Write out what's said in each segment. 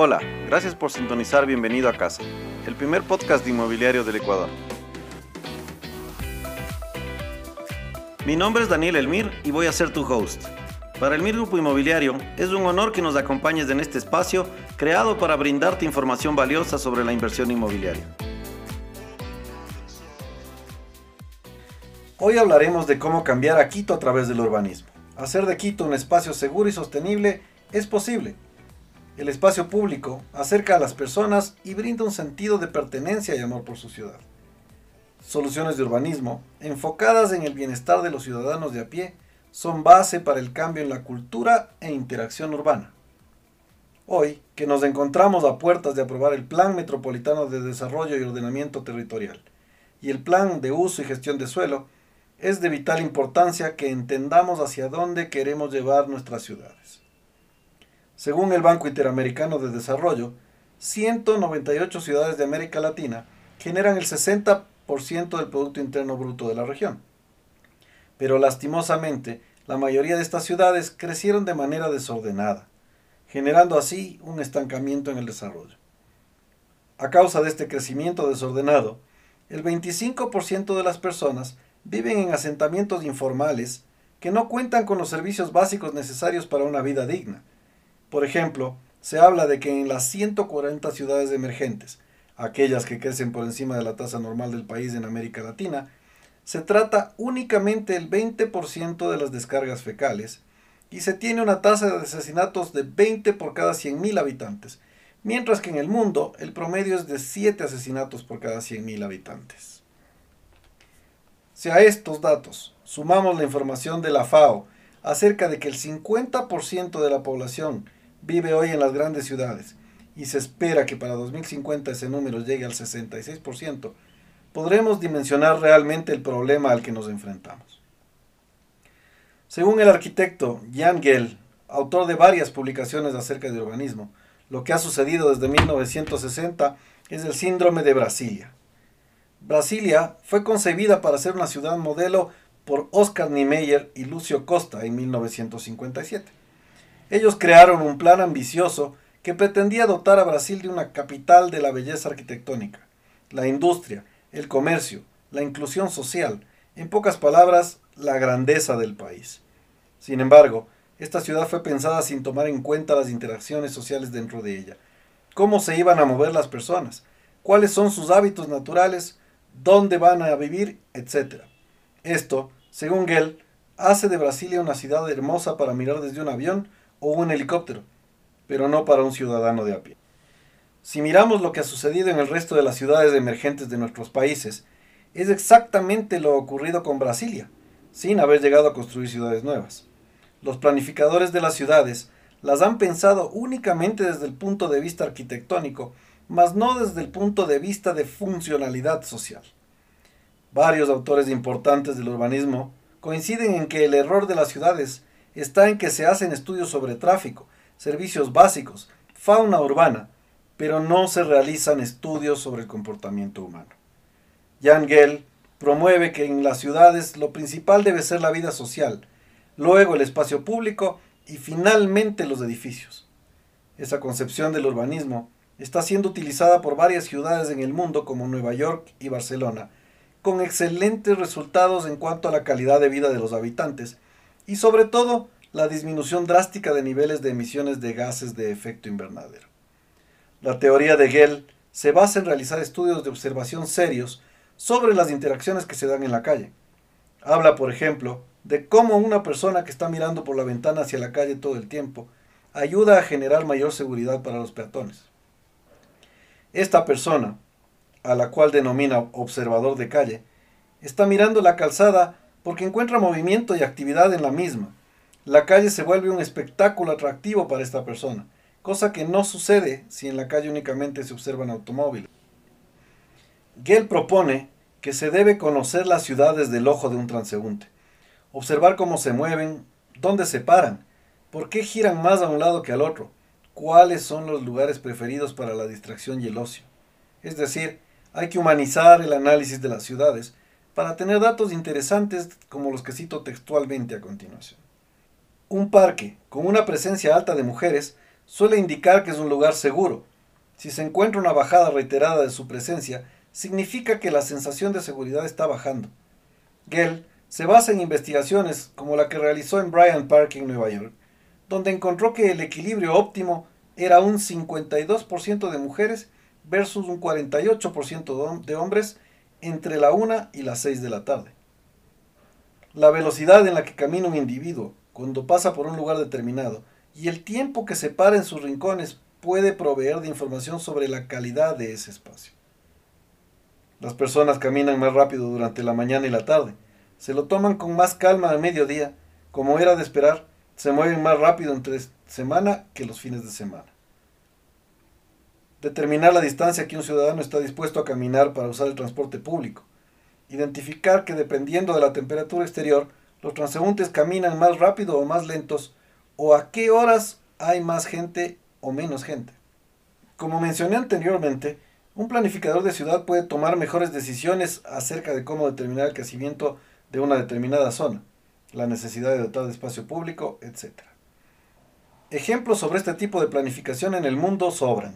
Hola, gracias por sintonizar Bienvenido a Casa, el primer podcast de inmobiliario del Ecuador. Mi nombre es Daniel Elmir y voy a ser tu host. Para el MIR Grupo Inmobiliario es un honor que nos acompañes en este espacio creado para brindarte información valiosa sobre la inversión inmobiliaria. Hoy hablaremos de cómo cambiar a Quito a través del urbanismo. Hacer de Quito un espacio seguro y sostenible es posible. El espacio público acerca a las personas y brinda un sentido de pertenencia y amor por su ciudad. Soluciones de urbanismo enfocadas en el bienestar de los ciudadanos de a pie son base para el cambio en la cultura e interacción urbana. Hoy, que nos encontramos a puertas de aprobar el Plan Metropolitano de Desarrollo y Ordenamiento Territorial y el Plan de Uso y Gestión de Suelo, es de vital importancia que entendamos hacia dónde queremos llevar nuestras ciudades. Según el Banco Interamericano de Desarrollo, 198 ciudades de América Latina generan el 60% del Producto Interno Bruto de la región. Pero lastimosamente, la mayoría de estas ciudades crecieron de manera desordenada, generando así un estancamiento en el desarrollo. A causa de este crecimiento desordenado, el 25% de las personas viven en asentamientos informales que no cuentan con los servicios básicos necesarios para una vida digna. Por ejemplo, se habla de que en las 140 ciudades emergentes, aquellas que crecen por encima de la tasa normal del país en América Latina, se trata únicamente el 20% de las descargas fecales y se tiene una tasa de asesinatos de 20 por cada 100.000 habitantes, mientras que en el mundo el promedio es de 7 asesinatos por cada 100.000 habitantes. Si a estos datos sumamos la información de la FAO acerca de que el 50% de la población vive hoy en las grandes ciudades y se espera que para 2050 ese número llegue al 66%, podremos dimensionar realmente el problema al que nos enfrentamos. Según el arquitecto Jan Gell, autor de varias publicaciones acerca de urbanismo, lo que ha sucedido desde 1960 es el síndrome de Brasilia. Brasilia fue concebida para ser una ciudad modelo por Oscar Niemeyer y Lucio Costa en 1957. Ellos crearon un plan ambicioso que pretendía dotar a Brasil de una capital de la belleza arquitectónica, la industria, el comercio, la inclusión social, en pocas palabras, la grandeza del país. Sin embargo, esta ciudad fue pensada sin tomar en cuenta las interacciones sociales dentro de ella, cómo se iban a mover las personas, cuáles son sus hábitos naturales, dónde van a vivir, etc. Esto, según Gell, hace de Brasilia una ciudad hermosa para mirar desde un avión o un helicóptero, pero no para un ciudadano de a pie. Si miramos lo que ha sucedido en el resto de las ciudades emergentes de nuestros países, es exactamente lo ocurrido con Brasilia, sin haber llegado a construir ciudades nuevas. Los planificadores de las ciudades las han pensado únicamente desde el punto de vista arquitectónico mas no desde el punto de vista de funcionalidad social. Varios autores importantes del urbanismo coinciden en que el error de las ciudades está en que se hacen estudios sobre tráfico, servicios básicos, fauna urbana, pero no se realizan estudios sobre el comportamiento humano. Jan Gell promueve que en las ciudades lo principal debe ser la vida social, luego el espacio público y finalmente los edificios. Esa concepción del urbanismo está siendo utilizada por varias ciudades en el mundo como Nueva York y Barcelona, con excelentes resultados en cuanto a la calidad de vida de los habitantes y sobre todo la disminución drástica de niveles de emisiones de gases de efecto invernadero. La teoría de Gell se basa en realizar estudios de observación serios sobre las interacciones que se dan en la calle. Habla, por ejemplo, de cómo una persona que está mirando por la ventana hacia la calle todo el tiempo ayuda a generar mayor seguridad para los peatones. Esta persona, a la cual denomina observador de calle, está mirando la calzada porque encuentra movimiento y actividad en la misma. La calle se vuelve un espectáculo atractivo para esta persona, cosa que no sucede si en la calle únicamente se observan automóviles. Gell propone que se debe conocer las ciudades del ojo de un transeúnte, observar cómo se mueven, dónde se paran, por qué giran más a un lado que al otro, cuáles son los lugares preferidos para la distracción y el ocio. Es decir, hay que humanizar el análisis de las ciudades para tener datos interesantes como los que cito textualmente a continuación. Un parque con una presencia alta de mujeres suele indicar que es un lugar seguro. Si se encuentra una bajada reiterada de su presencia, significa que la sensación de seguridad está bajando. Gell se basa en investigaciones como la que realizó en Bryant Park en Nueva York, donde encontró que el equilibrio óptimo era un 52% de mujeres versus un 48% de hombres entre la 1 y las 6 de la tarde. La velocidad en la que camina un individuo cuando pasa por un lugar determinado y el tiempo que se para en sus rincones puede proveer de información sobre la calidad de ese espacio. Las personas caminan más rápido durante la mañana y la tarde, se lo toman con más calma al mediodía, como era de esperar, se mueven más rápido entre semana que los fines de semana. Determinar la distancia que un ciudadano está dispuesto a caminar para usar el transporte público. Identificar que dependiendo de la temperatura exterior, los transeúntes caminan más rápido o más lentos, o a qué horas hay más gente o menos gente. Como mencioné anteriormente, un planificador de ciudad puede tomar mejores decisiones acerca de cómo determinar el crecimiento de una determinada zona, la necesidad de dotar de espacio público, etc. Ejemplos sobre este tipo de planificación en el mundo sobran.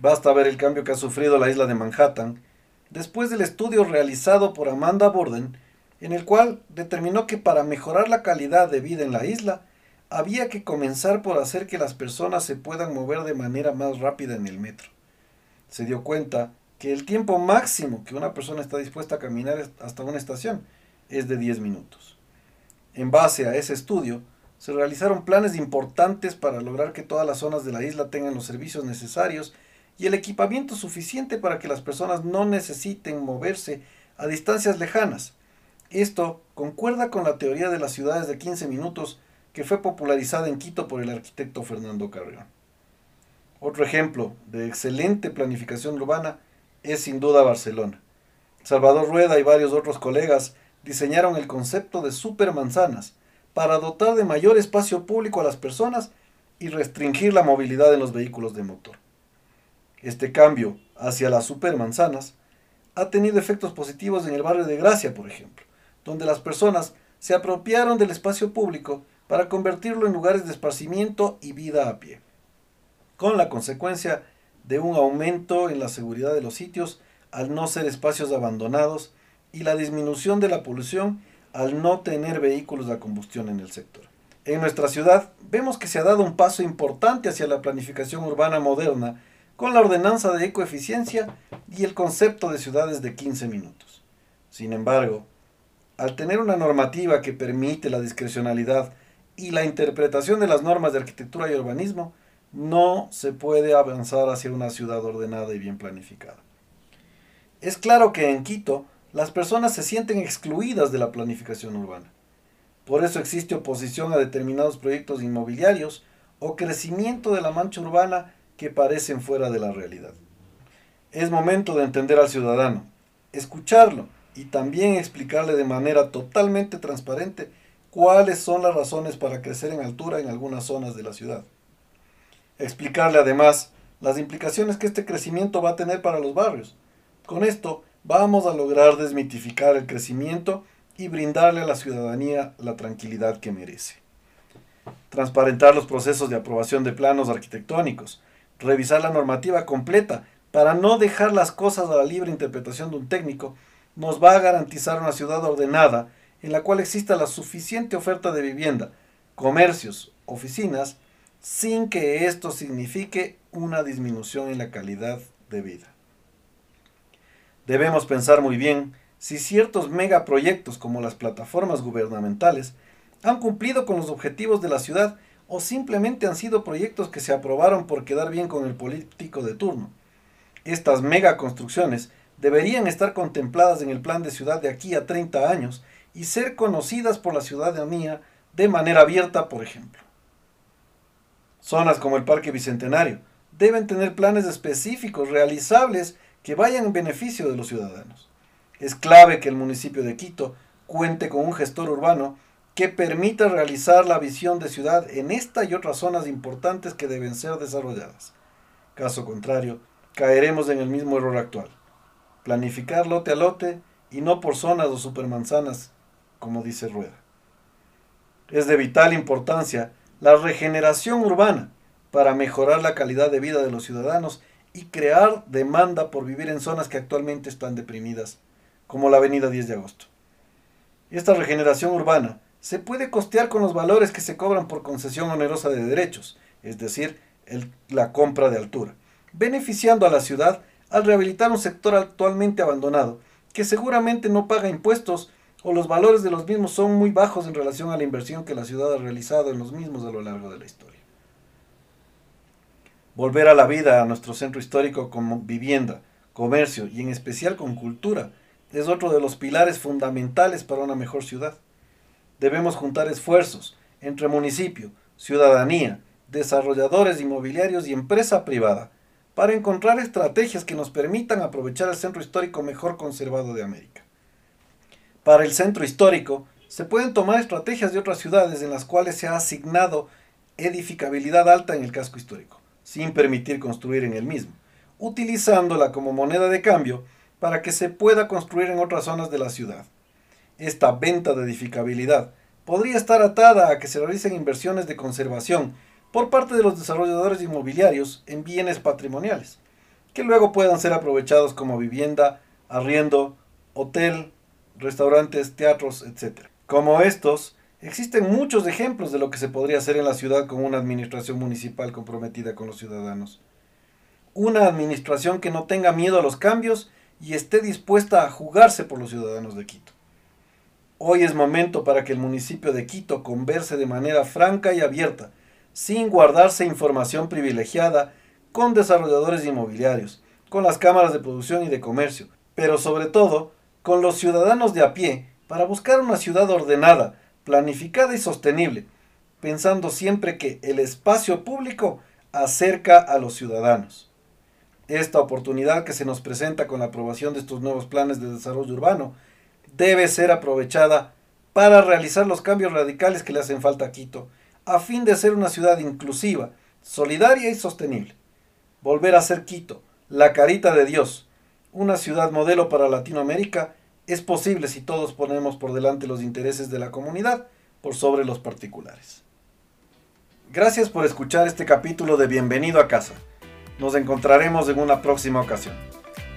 Basta ver el cambio que ha sufrido la isla de Manhattan después del estudio realizado por Amanda Borden, en el cual determinó que para mejorar la calidad de vida en la isla, había que comenzar por hacer que las personas se puedan mover de manera más rápida en el metro. Se dio cuenta que el tiempo máximo que una persona está dispuesta a caminar hasta una estación es de 10 minutos. En base a ese estudio, se realizaron planes importantes para lograr que todas las zonas de la isla tengan los servicios necesarios y el equipamiento suficiente para que las personas no necesiten moverse a distancias lejanas. Esto concuerda con la teoría de las ciudades de 15 minutos que fue popularizada en Quito por el arquitecto Fernando Carrión. Otro ejemplo de excelente planificación urbana es sin duda Barcelona. Salvador Rueda y varios otros colegas diseñaron el concepto de supermanzanas para dotar de mayor espacio público a las personas y restringir la movilidad en los vehículos de motor. Este cambio hacia las supermanzanas ha tenido efectos positivos en el barrio de Gracia, por ejemplo, donde las personas se apropiaron del espacio público para convertirlo en lugares de esparcimiento y vida a pie, con la consecuencia de un aumento en la seguridad de los sitios al no ser espacios abandonados y la disminución de la polución al no tener vehículos de combustión en el sector. En nuestra ciudad vemos que se ha dado un paso importante hacia la planificación urbana moderna con la ordenanza de ecoeficiencia y el concepto de ciudades de 15 minutos. Sin embargo, al tener una normativa que permite la discrecionalidad y la interpretación de las normas de arquitectura y urbanismo, no se puede avanzar hacia una ciudad ordenada y bien planificada. Es claro que en Quito las personas se sienten excluidas de la planificación urbana. Por eso existe oposición a determinados proyectos inmobiliarios o crecimiento de la mancha urbana que parecen fuera de la realidad. Es momento de entender al ciudadano, escucharlo y también explicarle de manera totalmente transparente cuáles son las razones para crecer en altura en algunas zonas de la ciudad. Explicarle además las implicaciones que este crecimiento va a tener para los barrios. Con esto vamos a lograr desmitificar el crecimiento y brindarle a la ciudadanía la tranquilidad que merece. Transparentar los procesos de aprobación de planos arquitectónicos, revisar la normativa completa para no dejar las cosas a la libre interpretación de un técnico, nos va a garantizar una ciudad ordenada en la cual exista la suficiente oferta de vivienda, comercios, oficinas, sin que esto signifique una disminución en la calidad de vida. Debemos pensar muy bien si ciertos megaproyectos como las plataformas gubernamentales han cumplido con los objetivos de la ciudad o simplemente han sido proyectos que se aprobaron por quedar bien con el político de turno. Estas megaconstrucciones deberían estar contempladas en el plan de ciudad de aquí a 30 años y ser conocidas por la ciudadanía de manera abierta, por ejemplo. Zonas como el Parque Bicentenario deben tener planes específicos realizables que vayan en beneficio de los ciudadanos. Es clave que el municipio de Quito cuente con un gestor urbano que permita realizar la visión de ciudad en esta y otras zonas importantes que deben ser desarrolladas. Caso contrario, caeremos en el mismo error actual, planificar lote a lote y no por zonas o supermanzanas, como dice Rueda. Es de vital importancia la regeneración urbana para mejorar la calidad de vida de los ciudadanos y crear demanda por vivir en zonas que actualmente están deprimidas, como la Avenida 10 de Agosto. Esta regeneración urbana se puede costear con los valores que se cobran por concesión onerosa de derechos, es decir, la compra de altura, beneficiando a la ciudad al rehabilitar un sector actualmente abandonado, que seguramente no paga impuestos o los valores de los mismos son muy bajos en relación a la inversión que la ciudad ha realizado en los mismos a lo largo de la historia. Volver a la vida a nuestro centro histórico con vivienda, comercio y en especial con cultura es otro de los pilares fundamentales para una mejor ciudad. Debemos juntar esfuerzos entre municipio, ciudadanía, desarrolladores inmobiliarios y empresa privada para encontrar estrategias que nos permitan aprovechar el centro histórico mejor conservado de América. Para el centro histórico, se pueden tomar estrategias de otras ciudades en las cuales se ha asignado edificabilidad alta en el casco histórico, sin permitir construir en el mismo, utilizándola como moneda de cambio para que se pueda construir en otras zonas de la ciudad. Esta venta de edificabilidad podría estar atada a que se realicen inversiones de conservación por parte de los desarrolladores inmobiliarios en bienes patrimoniales, que luego puedan ser aprovechados como vivienda, arriendo, hotel, restaurantes, teatros, etc. Como estos, existen muchos ejemplos de lo que se podría hacer en la ciudad con una administración municipal comprometida con los ciudadanos. Una administración que no tenga miedo a los cambios y esté dispuesta a jugarse por los ciudadanos de Quito. Hoy es momento para que el municipio de Quito converse de manera franca y abierta sin guardarse información privilegiada con desarrolladores inmobiliarios, con las cámaras de producción y de comercio, pero sobre todo con los ciudadanos de a pie para buscar una ciudad ordenada, planificada y sostenible, pensando siempre que el espacio público acerca a los ciudadanos. Esta oportunidad que se nos presenta con la aprobación de estos nuevos planes de desarrollo urbano debe ser aprovechada para realizar los cambios radicales que le hacen falta a Quito a fin de ser una ciudad inclusiva, solidaria y sostenible. Volver a ser Quito, la carita de Dios, una ciudad modelo para Latinoamérica, es posible si todos ponemos por delante los intereses de la comunidad por sobre los particulares. Gracias por escuchar este capítulo de Bienvenido a casa. Nos encontraremos en una próxima ocasión,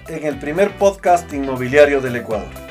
en el primer podcast inmobiliario del Ecuador.